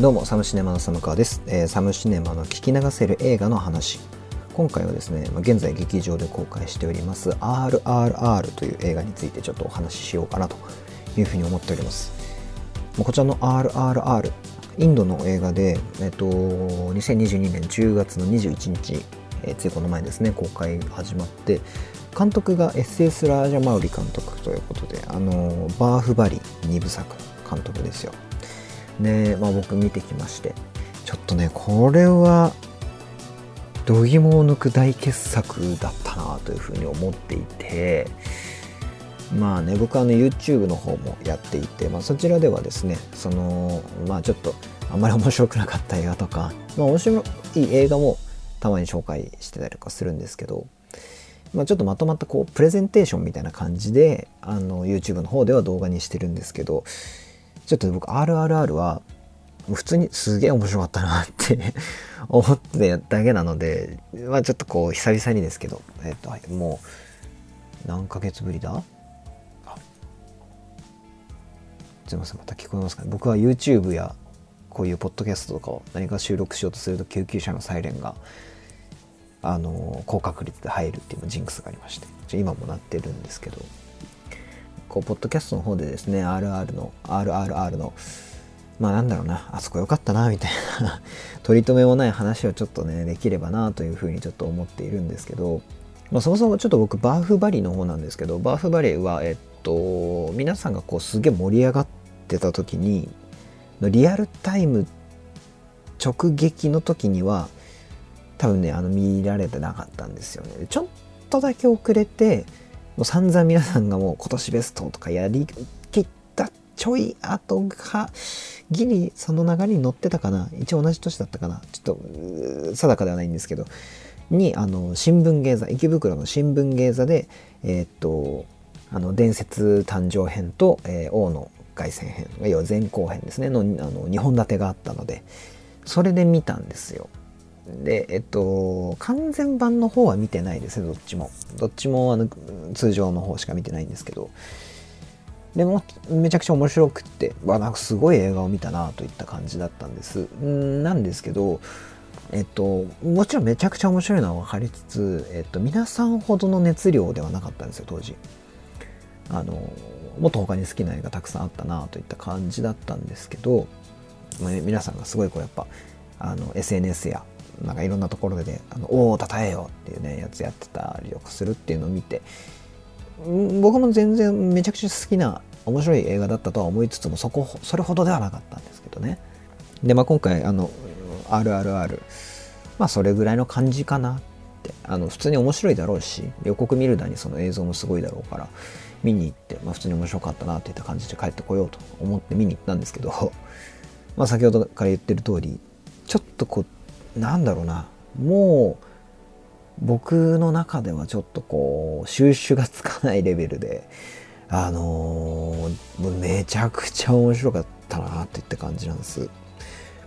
どうもサムシネマの寒川です、えーサムシネマの聞き流せる映画の話。今回はですねまあ現在劇場で公開しております RRR という映画についてちょっとお話ししようかなというふうに思っております。こちらの RRR インドの映画で、えっと、2022年10月の21日、えーついこの前ですね公開始まって監督が SS ラージャマウリ監督ということであのバーフバリ2部作の監督ですよ。で、まあ、僕見てきまして。ちょっとねこれは度肝を抜く大傑作だったなというふうに思っていて。まあね僕はあの YouTube の方もやっていて、まあ、そちらではですねそのまあちょっとあんまり面白くなかった映画とか、まあ、面白い映画もたまに紹介してたりとかするんですけど、まあ、ちょっとまとまったこうプレゼンテーションみたいな感じであの YouTube の方では動画にしてるんですけどちょっと僕 RRR は普通にすげえ面白かったなって 思ってただけなので、まあ、ちょっとこう久々にですけど、えっと、もう何ヶ月ぶりだ？すいませんまた聞こえますかね。僕は YouTube やこういうポッドキャストとかを何か収録しようとすると救急車のサイレンがあの高確率で入るっていうジンクスがありまして今もなってるんですけど。こうポッドキャストの方でですね RR の RRR のまあなんだろうなあそこ良かったなみたいな 取り留めもない話をちょっとねできればなというふうにちょっと思っているんですけど、まあ、そもそもちょっと僕バーフバリの方なんですけどバーフバリはえっと皆さんがこうすげえ盛り上がってた時にリアルタイム直撃の時には多分ねあの見られてなかったんですよね。ちょっとだけ遅れてもう散々皆さんがもう今年ベストとかやりきったちょい後がギリその流れに乗ってたかな。一応同じ年だったかな。ちょっと定かではないんですけど。にあの新聞芸座池袋の新聞芸座でえーっとあの伝説誕生編と、えー王の凱旋編要は前後編ですねのあの2本立てがあったのでそれで見たんですよ。でえっと完全版の方は見てないですねどっちも。どっちもあの通常の方しか見てないんですけど。でもめちゃくちゃ面白くってわなんかすごい映画を見たなといった感じだったんです。んなんですけどえっともちろんめちゃくちゃ面白いのは分かりつつ、えっと、皆さんほどの熱量ではなかったんですよ当時。あのもっと他に好きな映画たくさんあったなといった感じだったんですけど、皆さんがすごいこうやっぱあの SNS やなんかいろんなところで「あのおおたたえよ」っていうねやつやってたりとかするっていうのを見て僕も全然めちゃくちゃ好きな面白い映画だったとは思いつつもそこそれほどではなかったんですけどね。でまあ今回あの「RRR」まあそれぐらいの感じかなってあの普通に面白いだろうし予告見るだにその映像もすごいだろうから見に行って、まあ、普通に面白かったなっていった感じで帰ってこようと思って見に行ったんですけど まあ先ほどから言ってる通りちょっとこうなんだろうな。もう僕の中ではちょっとこう収集がつかないレベルであのーめちゃくちゃ面白かったなっていった感じなんです。も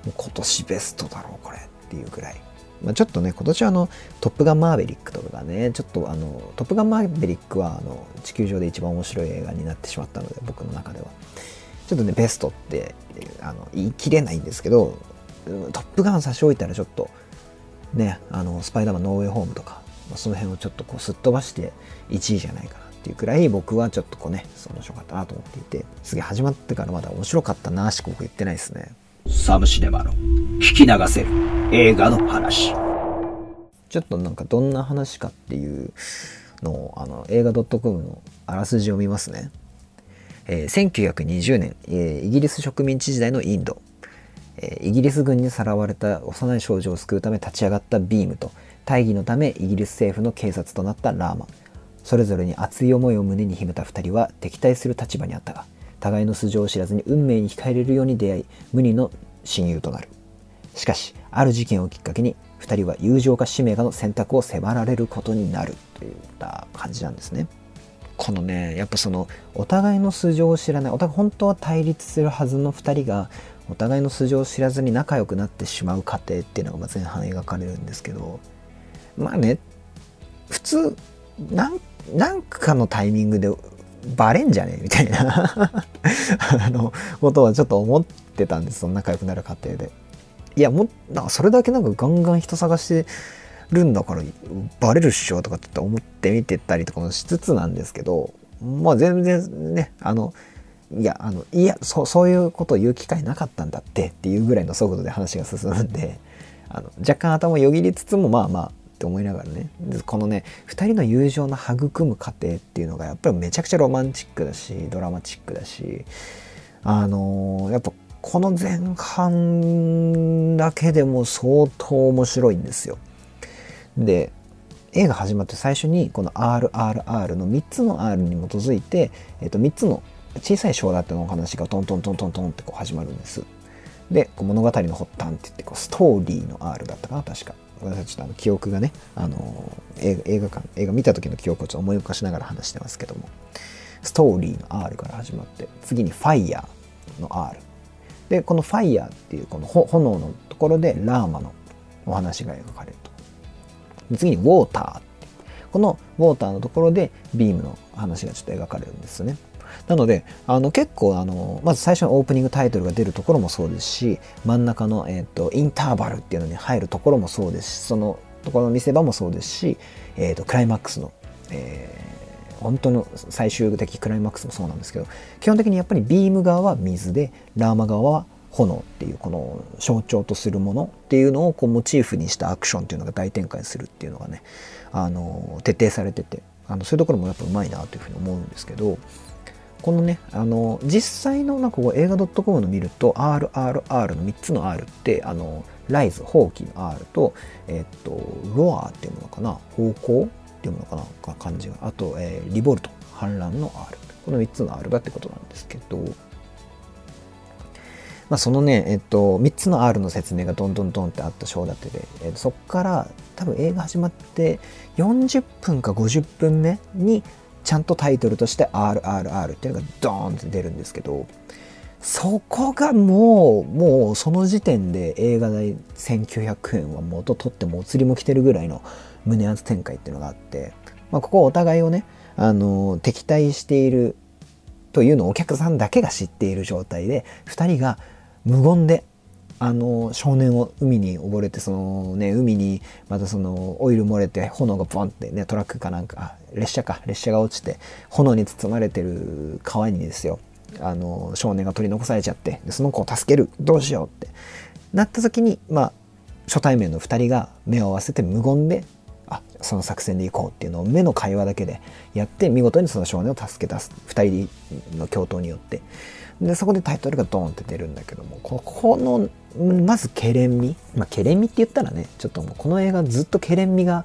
う今年ベストだろうこれっていうぐらい、まあ、ちょっとね今年はあの「トップガンマーヴェリック」とかねちょっとあの「トップガンマーヴェリックは」あの地球上で一番面白い映画になってしまったので僕の中では。ちょっとねベストってあの言い切れないんですけど「トップガン」差し置いたらちょっとねあのスパイダーマンノーウェイホームとか、まあ、その辺をちょっとこうすっ飛ばして1位じゃないかなっていうくらい僕はちょっとこうねそう面白かったなと思っていてすげえ始まってからまだ面白かったなしか僕言ってないですね。サムシネマの聞き流せる映画の話。ちょっとなんかどんな話かっていうのをあの映画 .com のあらすじを見ますね、えー1920年、えーイギリス植民地時代のインド、えーイギリス軍にさらわれた幼い少女を救うため立ち上がったビームと大義のためイギリス政府の警察となったラーマ。それぞれに熱い思いを胸に秘めた2人は敵対する立場にあったが互いの素性を知らずに運命に惹かれるように出会い無二の親友となる。しかしある事件をきっかけに2人は友情か使命かの選択を迫られることになる。といった感じなんですね。このねやっぱそのお互いの素性を知らないお互い本当は対立するはずの2人がお互いの素性を知らずに仲良くなってしまう過程っていうのが前半描かれるんですけどまあね普通なんなんかのタイミングでバレんじゃね？えみたいな あのことはちょっと思ってたんですその仲良くなる過程で。いやもうなんかそれだけなんかガンガン人探してるんだからバレるっしょとかって思って見てたりとかもしつつなんですけどまあ全然ねあのいやあのいやそそういうことを言う機会なかったんだってっていうぐらいの速度で話が進むんであの若干頭をよぎりつつもまあまあって思いながらねこのね2人の友情の育む過程っていうのがやっぱりめちゃくちゃロマンチックだしドラマチックだしあのー、やっぱこの前半だけでも相当面白いんですよ。で映画始まって最初にこの RRR の3つの R に基づいて、えっと、3つの小さい章立てのお話がトントントントントンってこう始まるんです。でこう物語の発端って言ってストーリーの R だったかな確か。ごめんなさいちょっとあの記憶がね、あの映画映画館映画見た時の記憶をちょっと思い起こしながら話してますけども。ストーリーの R から始まって次にファイヤーの R でこのファイヤーっていうこの炎のところでラーマのお話が描かれると。次にウォーターこのウォーターのところでビームの話がちょっと描かれるんですよね。なのであの結構あのまず最初のオープニングタイトルが出るところもそうですし真ん中の、えーと、インターバルっていうのに入るところもそうですしそのところの見せ場もそうですし、えーと、クライマックスの、えー、本当の最終的クライマックスもそうなんですけど基本的にやっぱりビーム側は水でラーマ側は炎っていうこの象徴とするものっていうのをこうモチーフにしたアクションっていうのが大展開するっていうのがねあの徹底されててあのそういうところもやっぱうまいなというふうに思うんですけどこのね、あの、実際のなんかこう映画 .com の見ると、RRR の3つの R って、あの、ライズ、放棄の R と、えっと、ロアっていうものかな、方向っていうものかな、感じが。あと、えー、リボルト、反乱の R。この3つの R だってことなんですけど、まあ、そのね、えっと、3つの R の説明がどんどんどんってあった章立てで、えっと、そこから多分映画始まって40分か50分目にちゃんとタイトルとして RRR っていうのがドーンって出るんですけどそこがもうもうその時点で映画代1900円は元取ってもお釣りも来てるぐらいの胸圧展開っていうのがあって、まあ、ここお互いをねあの敵対しているというのをお客さんだけが知っている状態で2人が無言であの少年を海に溺れてそのね海にまたそのオイル漏れて炎がボンってねトラックかなんか列車か列車が落ちて炎に包まれてる川にですよあの少年が取り残されちゃってその子を助けるどうしようってなった時にまあ初対面の2人が目を合わせて無言でその作戦で行こうっていうのを目の会話だけでやって見事にその少年を助け出す。2人の共闘によって。でそこでタイトルがドーンって出るんだけどもここのまずケレン味まあケレン味って言ったらねちょっともうこの映画ずっとケレン味が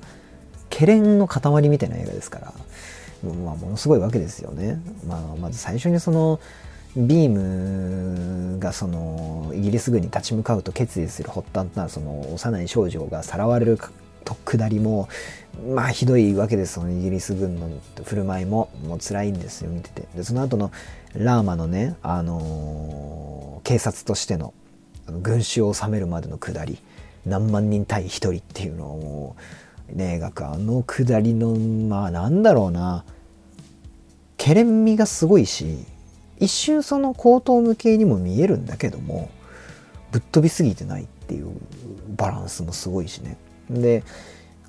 ケレンの塊みたいな映画ですから、まあ、ものすごいわけですよね。まあ、まず最初にそのビームがそのイギリス軍に立ち向かうと決意する発端となるその幼い少女がさらわれると下りもまあひどいわけですそのイギリス軍の振る舞いももう辛いんですよ見ててでその後のラーマのね、あのー、警察としての群衆を治めるまでの下り何万人対1人っていうのをね描くあの下りのまあなんだろうな。けれんみがすごいし一瞬その口頭無形にも見えるんだけどもぶっ飛びすぎてないっていうバランスもすごいしね。で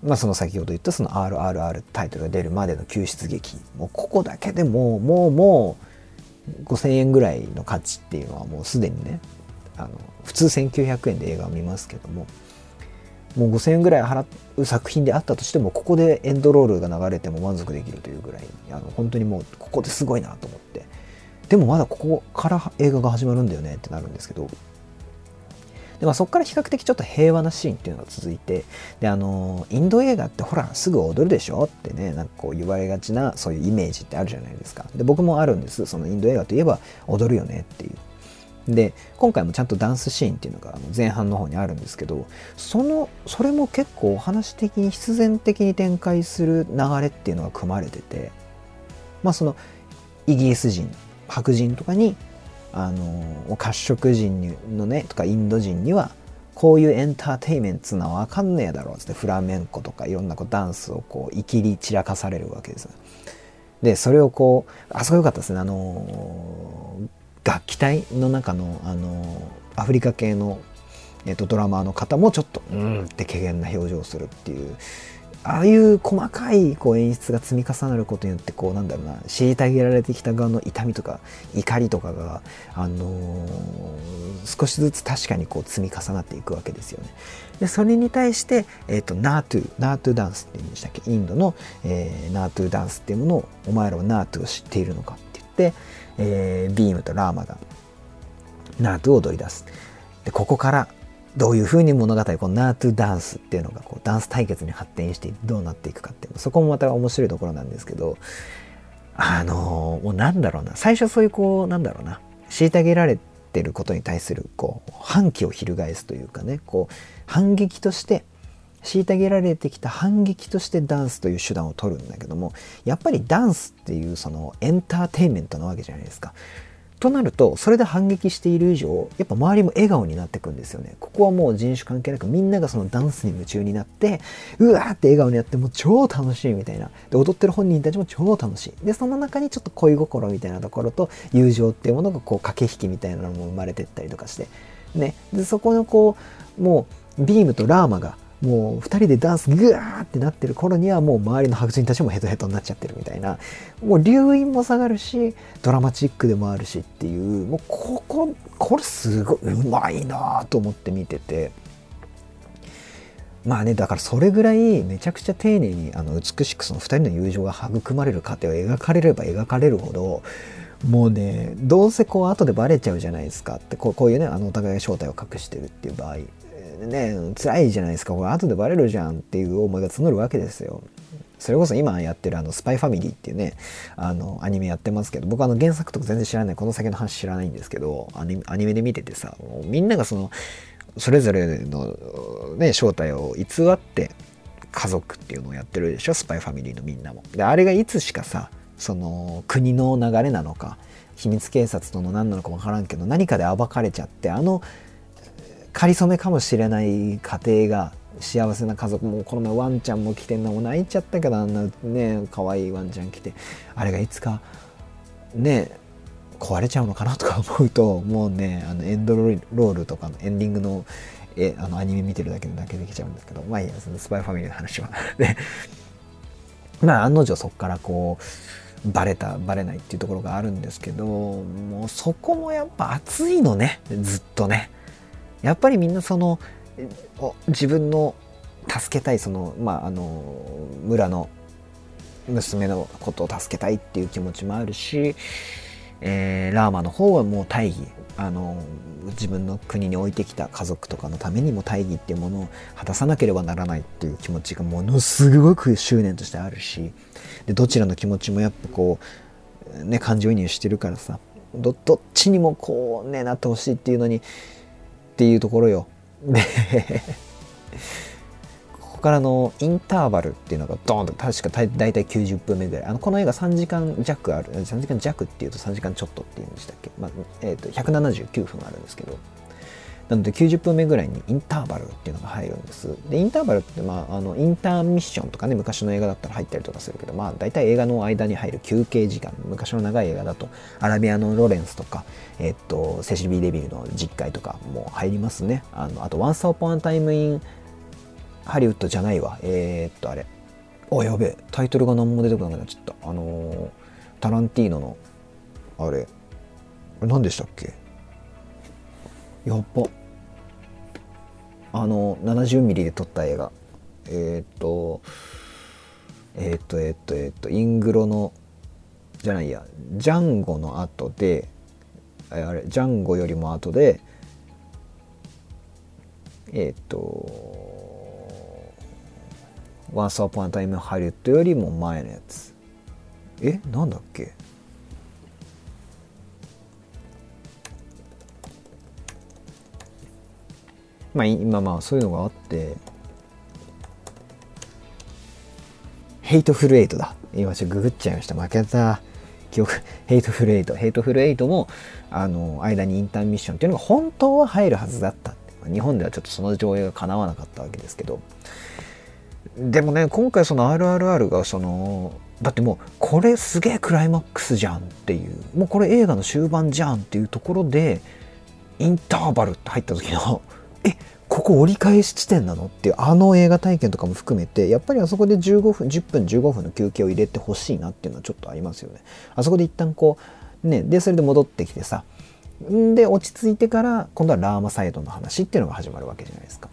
まあその先ほど言ったその RRR タイトルが出るまでの救出劇もうここだけでももうもう5,000円ぐらいの価値っていうのはもうすでにねあの普通1900円で映画を見ますけどももう5,000円ぐらい払う作品であったとしてもここでエンドロールが流れても満足できるというぐらいあの本当にもうここですごいなと思って。でもまだここから映画が始まるんだよねってなるんですけど。で、まあ、そこから比較的ちょっと平和なシーンっていうのが続いてであのインド映画ってほらすぐ踊るでしょってねなんかこう言われがちなそういうイメージってあるじゃないですか。で僕もあるんです。そのインド映画といえば踊るよねっていう。で今回もちゃんとダンスシーンっていうのが前半の方にあるんですけどそのそれも結構お話的に必然的に展開する流れっていうのが組まれててまあそのイギリス人白人とかにあの褐色人のねとかインド人にはこういうエンターテイメントなのは分かんねえだろうってフラメンコとかいろんなこうダンスをこういきり散らかされるわけです。でそれをこうあそこ良かったですね。あの楽器隊の中のあのアフリカ系の、えー、とドラマーの方もちょっとうんって怪げな表情をするっていうああいう細かいこう演出が積み重なることによってこうなんだろうな虐げられてきた側の痛みとか怒りとかが、あのー、少しずつ確かにこう積み重なっていくわけですよね。でそれに対して、えーと、ナートゥナートゥダンスっていうんでしたっけ？インドの、えー、ナートゥダンスっていうものをお前らはナートゥを知っているのかって言って、えー、ビームとラーマがナートゥを踊り出す。でここからどういうふうに物語このナートゥダンスっていうのがこうダンス対決に発展してどうなっていくかっていうそこもまた面白いところなんですけどあのー、もうなんだろうな。最初そういうこうなんだろうな。虐げられてることに対するこう反旗を翻すというかねこう反撃として虐げられてきた反撃としてダンスという手段を取るんだけどもやっぱりダンスっていうそのエンターテインメントなわけじゃないですか。となるとそれで反撃している以上やっぱ周りも笑顔になってくんですよね。ここはもう人種関係なくみんながそのダンスに夢中になってうわーって笑顔になってもう超楽しいみたいな。で踊ってる本人たちも超楽しい。でその中にちょっと恋心みたいなところと友情っていうものがこう駆け引きみたいなのも生まれてったりとかして。ね。でそこのこうもうビームとラーマがもう2人でダンスグワーってなってる頃にはもう周りの白人たちもヘトヘトになっちゃってるみたいな。もう留飲も下がるしドラマチックでもあるしっていうもうこここれすごいうまいなと思って見てて。まあねだからそれぐらいめちゃくちゃ丁寧にあの美しくその2人の友情が育まれる過程を描かれれば描かれるほどもうねどうせこう後でバレちゃうじゃないですかってこうこういうねあのお互いが正体を隠してるっていう場合。ね辛いじゃないですかこれ後でバレるじゃんっていう思いが募るわけですよ。それこそ今やってるあのスパイファミリーっていうねあのアニメやってますけど僕あの原作とか全然知らないこの先の話知らないんですけどアニアニメで見ててさみんながそのそれぞれのね正体を偽って家族っていうのをやってるでしょ？スパイファミリーのみんなも。であれがいつしかさその国の流れなのか秘密警察との何なのか分からんけど何かで暴かれちゃってあのかりそめかもしれない家庭が幸せな家族もこの前ワンちゃんも来てんのも泣いちゃったけどあんなね可愛いワンちゃん来てあれがいつかね壊れちゃうのかなとか思うともうねあのエンドロールとかのエンディングのえあのアニメ見てるだけでだけできちゃうんですけどまあいいやそのスパイファミリーの話は。で まあ案の定そこからこうバレたバレないっていうところがあるんですけどもうそこもやっぱ熱いのねずっとね。やっぱりみんなその自分の助けたいそのまああの村の娘のことを助けたいっていう気持ちもあるし、えー、ラーマの方はもう大義あの自分の国に置いてきた家族とかのためにも大義っていうものを果たさなければならないっていう気持ちがものすごく執念としてあるしでどちらの気持ちもやっぱこうね感情移入してるからさどっちにもこうねなってほしいっていうのにっていうところよ。で ここからのインターバルっていうのがドーンと確か大体90分目ぐらい。あのこの映画3時間弱ある。3時間弱っていうと3時間ちょっとっていうんでしたっけ、まあえー、と179分あるんですけどなので90分目ぐらいにインターバルっていうのが入るんです。で、インターバルって、まあ、あのインターミッションとかね、昔の映画だったら入ったりとかするけど、まあ、大体映画の間に入る休憩時間、昔の長い映画だと、アラビアのロレンスとか、えっと、セシルビー・デビルの実会とかも入りますね。あのあと、Once Upon a Time in ハリウッドじゃないわ。えー、っと、あれ。あ、やべえ。タイトルが何も出てこなくなっちゃった。あのー、タランティーノの、あれ。何でしたっけ？やっぱ。あの70ミリで撮った映画。えっ、とえっ、とえっ、とえっ、とイングロのじゃないやジャンゴの後であれジャンゴよりも後でえっ、と「Once Upon a Time in Hollywood」よりも前のやつ。え？なんだっけ？まあ今まあそういうのがあってヘイトフルエイトだ。今ちょっとググっちゃいました。負けた記憶。ヘイトフルエイト。ヘイトフルエイトもあの間にインターミッションっていうのが本当は入るはずだった。日本ではちょっとその上映が叶わなかったわけですけど。でもね今回その RRR がそのだってもうこれすげえクライマックスじゃんっていう。もうこれ映画の終盤じゃんっていうところでインターバルって入った時のえここ折り返し地点なの？っていうあの映画体験とかも含めてやっぱりあそこで15分10分15分の休憩を入れてほしいなっていうのはちょっとありますよね。あそこで一旦こうねでそれで戻ってきてさで落ち着いてから今度はラーマサイドの話っていうのが始まるわけじゃないですか。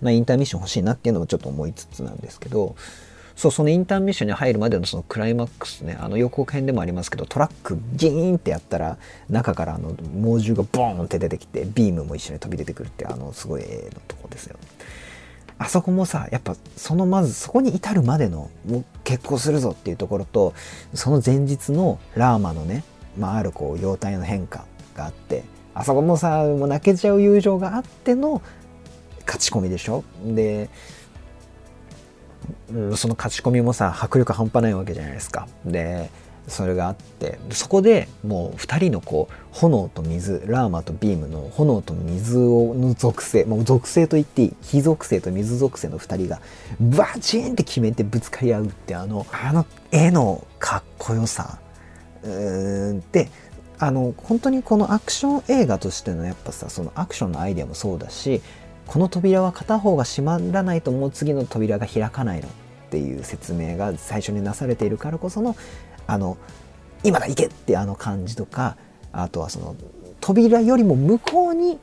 まあ、インターミッション欲しいなっていうのもちょっと思いつつなんですけどそうそのインターミッションに入るまでのそのクライマックスねあの予告編でもありますけどトラックギーンってやったら中からあの猛獣がボーンって出てきてビームも一緒に飛び出てくるってあのすごい絵のとこですよ。あそこもさやっぱそのまずそこに至るまでのもう結婚するぞっていうところとその前日のラーマのね、まあ、あるこう容態の変化があってあそこもさもう泣けちゃう友情があっての勝ち込みでしょでその勝ち込みもさ迫力半端ないわけじゃないですか。でそれがあってそこでもう2人のこう炎と水ラーマとビームの炎と水をの属性もう属性と言っていい火属性と水属性の2人がバチンって決めてぶつかり合うってあのあの絵のかっこよさであの本当にこのアクション映画としてのやっぱさそのアクションのアイデアもそうだしこの扉は片方が閉まらないともう次の扉が開かないのっていう説明が最初になされているからこそのあの今だ行けってあの感じとかあとはその扉よりも向こうに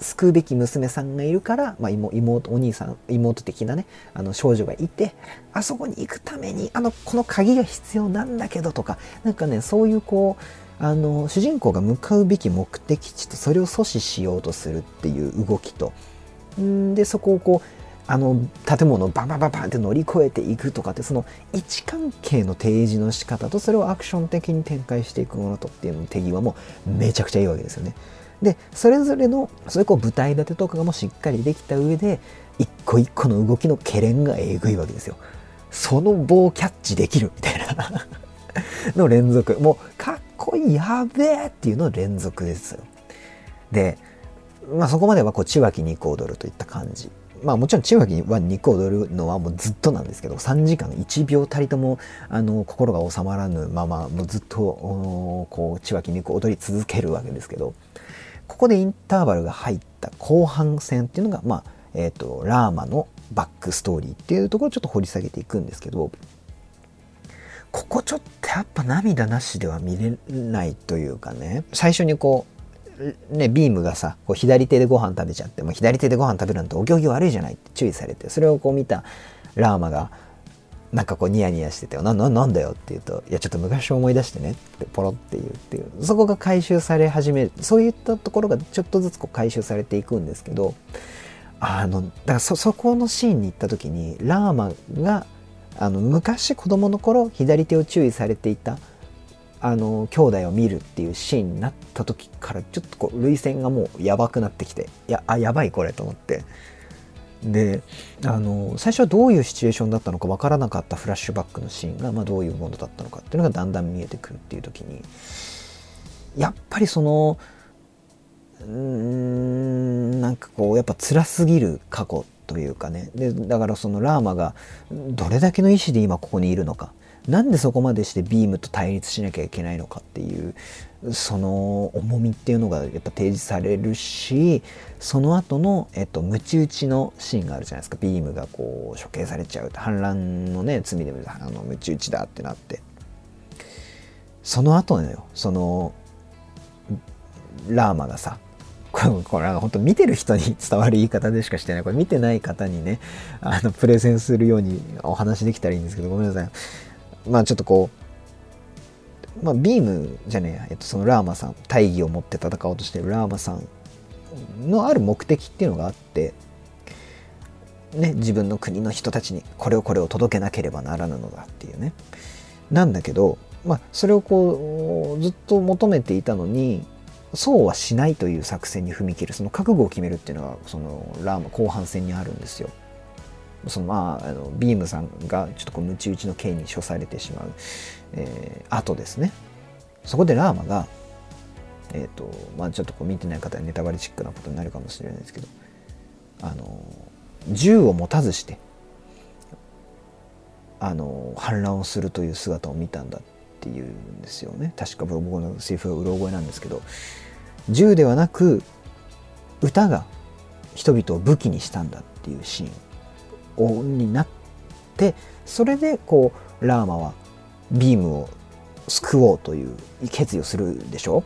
救うべき娘さんがいるから、まあ、妹お兄さん妹的なねあの少女がいてあそこに行くためにあのこの鍵が必要なんだけどとかなんかねそういうこうあの主人公が向かうべき目的地とそれを阻止しようとするっていう動きとでそこをこうあの建物をバンバンバンバンって乗り越えていくとかってその位置関係の提示の仕方とそれをアクション的に展開していくものとっていうの手際もめちゃくちゃいいわけですよね。でそれぞれのそれこう舞台立てとかがもしっかりできた上で一個一個の動きのけれんがえぐいわけですよ。その棒キャッチできるみたいな の連続もうかっこいいやべえっていうの連続ですよ。でまあそこまではこう千脇肉踊るといった感じ。まあもちろん千秋は肉を踊るのはもうずっとなんですけど3時間1秒たりともあの心が収まらぬままもうずっとこう千秋肉を踊り続けるわけですけどここでインターバルが入った後半戦っていうのがまあえ、ー、とラーマのバックストーリーっていうところをちょっと掘り下げていくんですけどここちょっとやっぱ涙なしでは見れないというかね最初にこうね、ビームがさこう左手でご飯食べちゃってもう左手でご飯食べるなんてお行儀悪いじゃないって注意されてそれをこう見たラーマがなんかこうニヤニヤしてて「なななんだよ」って言うと「いやちょっと昔思い出してね」ってポロって言うっていうそこが回収され始めるそういったところがちょっとずつこう回収されていくんですけどあのだからそそこのシーンに行った時にラーマがあの昔子供の頃左手を注意されていたあの兄弟を見るっていうシーンになった時からちょっとこう涙腺がもうやばくなってきていやあやばいこれと思って。であの最初はどういうシチュエーションだったのかわからなかったフラッシュバックのシーンが、まあ、どういうものだったのかっていうのがだんだん見えてくるっていう時にやっぱりそのうんなんかこうやっぱ辛すぎる過去というかね。でだからそのラーマがどれだけの意志で今ここにいるのか。なんでそこまでしてビームと対立しなきゃいけないのかっていうその重みっていうのがやっぱ提示されるしその後のえっとムチ打ちのシーンがあるじゃないですか。ビームがこう処刑されちゃう反乱のね罪であのムチ打ちだってなって。その後のよそのラーマがさこれこれ本当見てる人に伝わる言い方でしかしてない。これ見てない方にねあのプレゼンするようにお話できたらいいんですけどごめんなさい。まあちょっとこう、まあ、ビームじゃねえや、えっと、そのラーマさん大義を持って戦おうとしてるラーマさんのある目的っていうのがあってね、自分の国の人たちにこれをこれを届けなければならぬのだっていうねなんだけど、まあ、それをこうずっと求めていたのにそうはしないという作戦に踏み切るその覚悟を決めるっていうのがそのラーマ後半戦にあるんですよ。そのまああのビームさんがちょっとこうムチ打ちの刑に処されてしまう、えー、後ですね。そこでラーマがえっ、ー、とまあちょっとこう見てない方はネタバレチックなことになるかもしれないですけどあの銃を持たずしてあの反乱をするという姿を見たんだっていうんですよね。確か僕のセリフがうろ覚えなんですけど銃ではなく歌が人々を武器にしたんだっていうシーン。になってそれでこうラーマはビームを救おうという決意をするでしょ？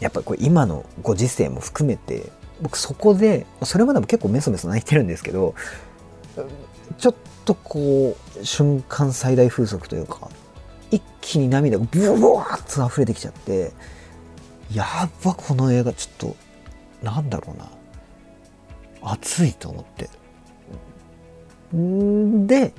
やっぱりこれ今のご時世も含めて僕そこでそれまでも結構メソメソ泣いてるんですけどちょっとこう瞬間最大風速というか一気に涙がブワーッと溢れてきちゃってやっぱこの映画ちょっとなんだろうな熱いと思って。で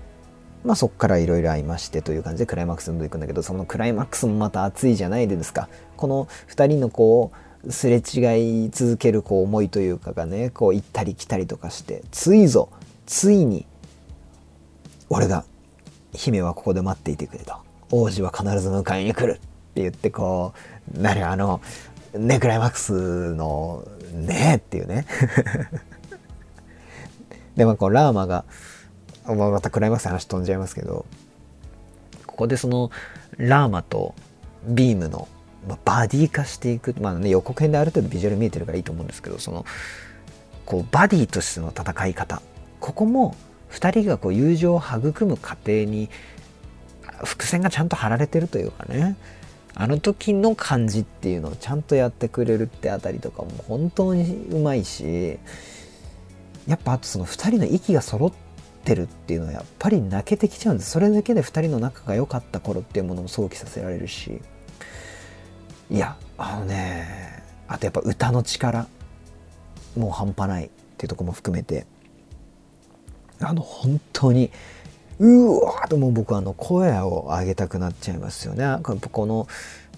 まあそっからいろいろ会いましてという感じでクライマックスに行くんだけどそのクライマックスもまた熱いじゃないですか。この2人のこうすれ違い続けるこう思いというかがねこう行ったり来たりとかしてついぞついに俺が姫はここで待っていてくれと王子は必ず迎えに来るって言ってこうなるあのねクライマックスのねっていうね。でもこうラーマがまたクライマックス話飛んじゃいますけど。ここでそのラーマとビームのまあバディ化していくまあね予告編である程度ビジュアル見えてるからいいと思うんですけどそのこうバディとしての戦い方。ここも2人がこう友情を育む過程に伏線がちゃんと張られてるというかね。あの時の感じっていうのをちゃんとやってくれるってあたりとかも本当にうまいしやっぱあとその2人の息が揃ってるっていうのはやっぱり泣けてきちゃうんですそれだけで2人の仲が良かった頃っていうものも想起させられるしいやあのねあとやっぱ歌の力もう半端ないっていうとこも含めてあの本当にうわーともう僕あの声を上げたくなっちゃいますよね。この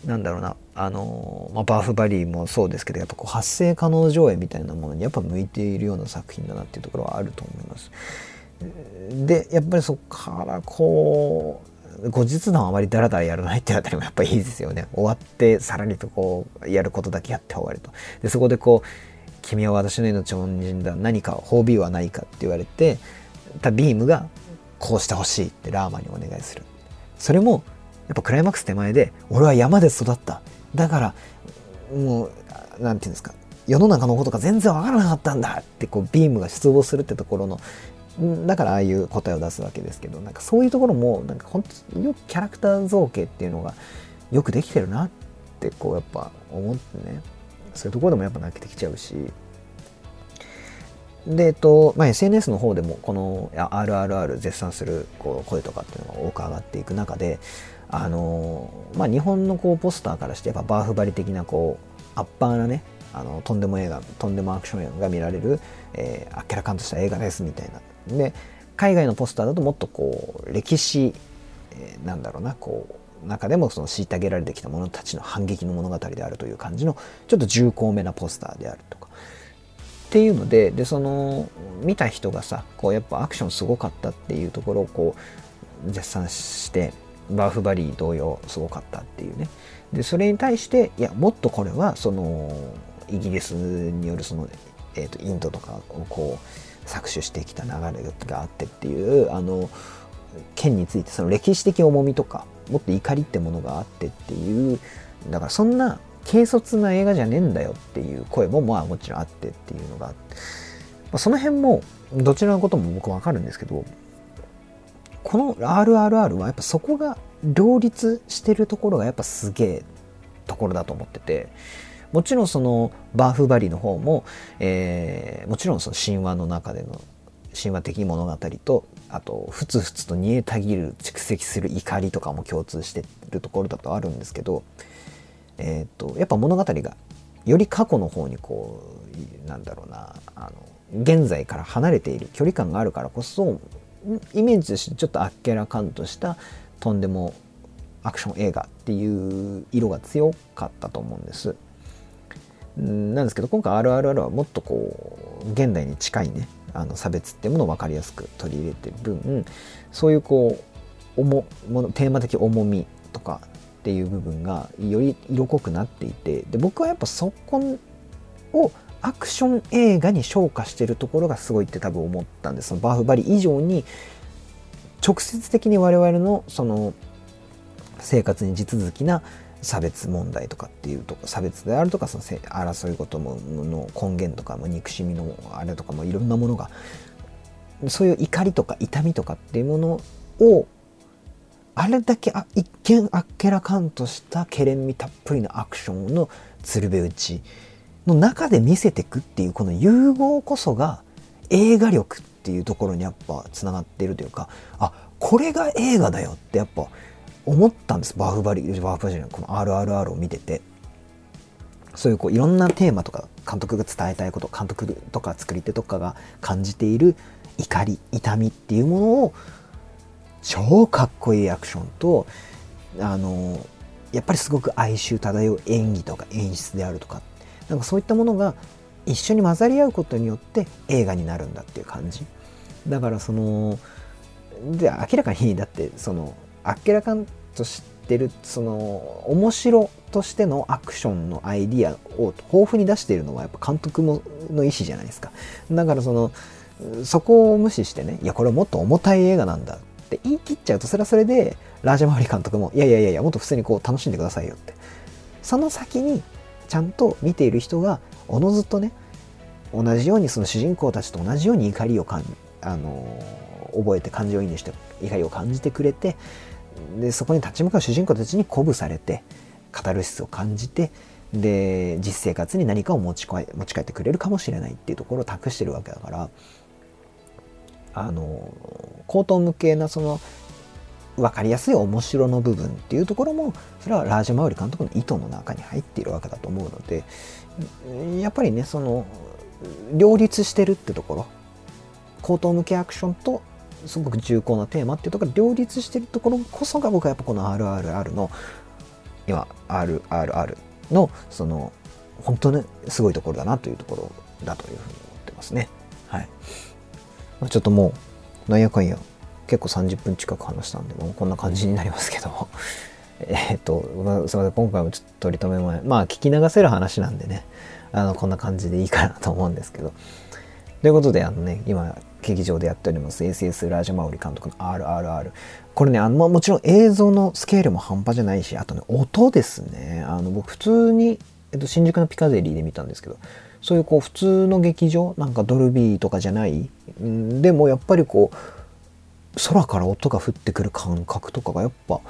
なんだろうなあの、まあ、バーフバリーもそうですけどやっぱこう発声可能上映みたいなものにやっぱ向いているような作品だなっていうところはあると思います。でやっぱりそこからこう後日談あまりダラダラやらないってあたりもやっぱいいですよね。終わってさらにとこうやることだけやって終わりと。でそこでこう「君は私の命を恩人だ何か褒美はないか」って言われてたビームがこうしてほしいってラーマにお願いするそれもやっぱクライマックス手前で俺は山で育っただからもう何て言うんですか世の中のことが全然わからなかったんだってこうビームが失望するってところのだからああいう答えを出すわけですけどなんかそういうところもなんか本当によくキャラクター造形っていうのがよくできてるなってこうやっぱ思ってね。そういうところでもやっぱ泣けてきちゃうし。で、えっとまあ、SNS の方でもこの RRR 絶賛するこう声とかっていうのが多く上がっていく中であの、まあ、日本のこうポスターからしてやっぱバーフバリ的なこうアッパーなねあのとんでも映画とんでもアクション映画が見られる、えー、あっけらかんとした映画ですみたいなで海外のポスターだともっとこう歴史、えー、なんだろうなこう中でもその虐げられてきた者たちの反撃の物語であるという感じのちょっと重厚めなポスターであるとか。っていうのででその見た人がさこうやっぱアクションすごかったっていうところをこう絶賛してバーフバリー同様すごかったっていうね。でそれに対していやもっとこれはそのイギリスによるその、えーと、インドとかをこう搾取してきた流れがあってっていうあの剣についてその歴史的重みとかもっと怒りってものがあってっていうだからそんな軽率な映画じゃねえんだよっていう声もまあもちろんあってっていうのがあって、まあ、その辺もどちらのことも僕わかるんですけどこの RRR はやっぱそこが両立してるところがやっぱすげえところだと思っててもちろんそのバーフバリの方も、えー、もちろんその神話の中での神話的物語とあとふつふつと煮えたぎる蓄積する怒りとかも共通してるところだとあるんですけどえーと、やっぱ物語がより過去の方にこうなんだろうなあの現在から離れている距離感があるからこそイメージとしてちょっとあっけらかんとしたとんでもアクション映画っていう色が強かったと思うんです。なんですけど今回 RRR はもっとこう現代に近いねあの差別っていうものを分かりやすく取り入れてる分そういうこう重テーマ的重みとかっていう部分がより色濃くなっていてで僕はやっぱそこをアクション映画に昇華してるところがすごいって多分思ったんです。そのバーフバリ以上に直接的に我々のその生活に地続きな差別問題とかっていうとか差別であるとかその争い事もの根源とかも憎しみのあれとかもいろんなものがそういう怒りとか痛みとかっていうものをあれだけあ一見あっけらかんとしたけれんみたっぷりのアクションの鶴瓶打ちの中で見せていくっていうこの融合こそが映画力っていうところにやっぱつながっているというかあこれが映画だよってやっぱ思ったんです。バーフバリバーフバリじゃないこの RRR を見てて。そういうこういろんなテーマとか監督が伝えたいこと監督とか作り手とかが感じている怒り痛みっていうものを超かっこいいアクションとあのやっぱりすごく哀愁漂う演技とか演出であるとか。なんかそういったものが一緒に混ざり合うことによって映画になるんだっていう感じ。だからそので明らかにだってそのあっけらかんとしてるその面白としてのアクションのアイディアを豊富に出しているのはやっぱ監督もの意思じゃないですか。だからそのそこを無視してねいやこれはもっと重たい映画なんだって言い切っちゃうとそれはそれでラージャマリ監督もいやいやいやいやもっと普通にこう楽しんでくださいよって。その先にちゃんと見ている人がおのずとね同じようにその主人公たちと同じように怒りをかんあの覚えて感情移入して怒りを感じてくれてでそこに立ち向かう主人公たちに鼓舞されてカタルシスを感じてで実生活に何かを持ち持ち帰ってくれるかもしれないっていうところを託してるわけだからあの口頭向けなその分かりやすい面白の部分っていうところもそれはラージ・マウリ監督の意図の中に入っているわけだと思うのでやっぱりねその両立してるってところ口頭向けアクションとすごく重厚なテーマっていうところが両立してるところこそが僕はやっぱこの RRR の今 RRR のその本当にすごいところだなというところだというふうに思ってますね。はい。まあ、ちょっともうなんやかんや結構30分近く話したんでもうこんな感じになりますけど えっと、まあ、すみません今回もちょっと取り留めもまあ聞き流せる話なんでねあのこんな感じでいいかなと思うんですけどということであのね今劇場でやっております SS ラージャマウリ監督の RRR これねあのもちろん映像のスケールも半端じゃないしあとね音ですね。あの僕普通に、えっと、新宿のピカデリーで見たんですけどそういうこう普通の劇場なんかドルビーとかじゃないんでもやっぱりこう空から音が降ってくる感覚とかがやっぱ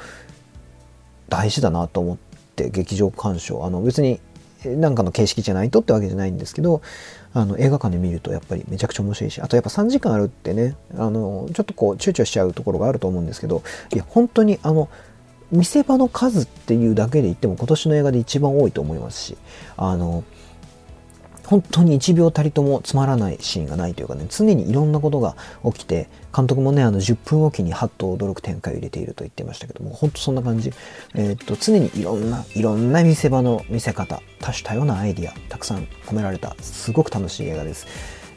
大事だなと思って劇場鑑賞。あの別になんかの形式じゃないとってわけじゃないんですけどあの映画館で見るとやっぱりめちゃくちゃ面白いしあとやっぱ3時間あるってねあのちょっとこう躊躇しちゃうところがあると思うんですけどいや本当にあの見せ場の数っていうだけで言っても今年の映画で一番多いと思いますしあの本当に1秒たりともつまらないシーンがないというかね常にいろんなことが起きて監督もねあの10分おきにハッと驚く展開を入れていると言ってましたけども本当そんな感じ、えー、っと常にいろんないろんな見せ場の見せ方多種多様なアイディアたくさん込められたすごく楽しい映画です。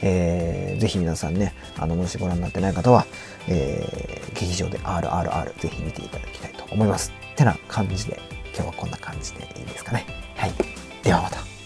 えー、ぜひ皆さんね、あの、もしご覧になってない方は、えー、劇場で RRR ぜひ見ていただきたいと思います。ってな感じで、今日はこんな感じでいいですかね。はい。ではまた。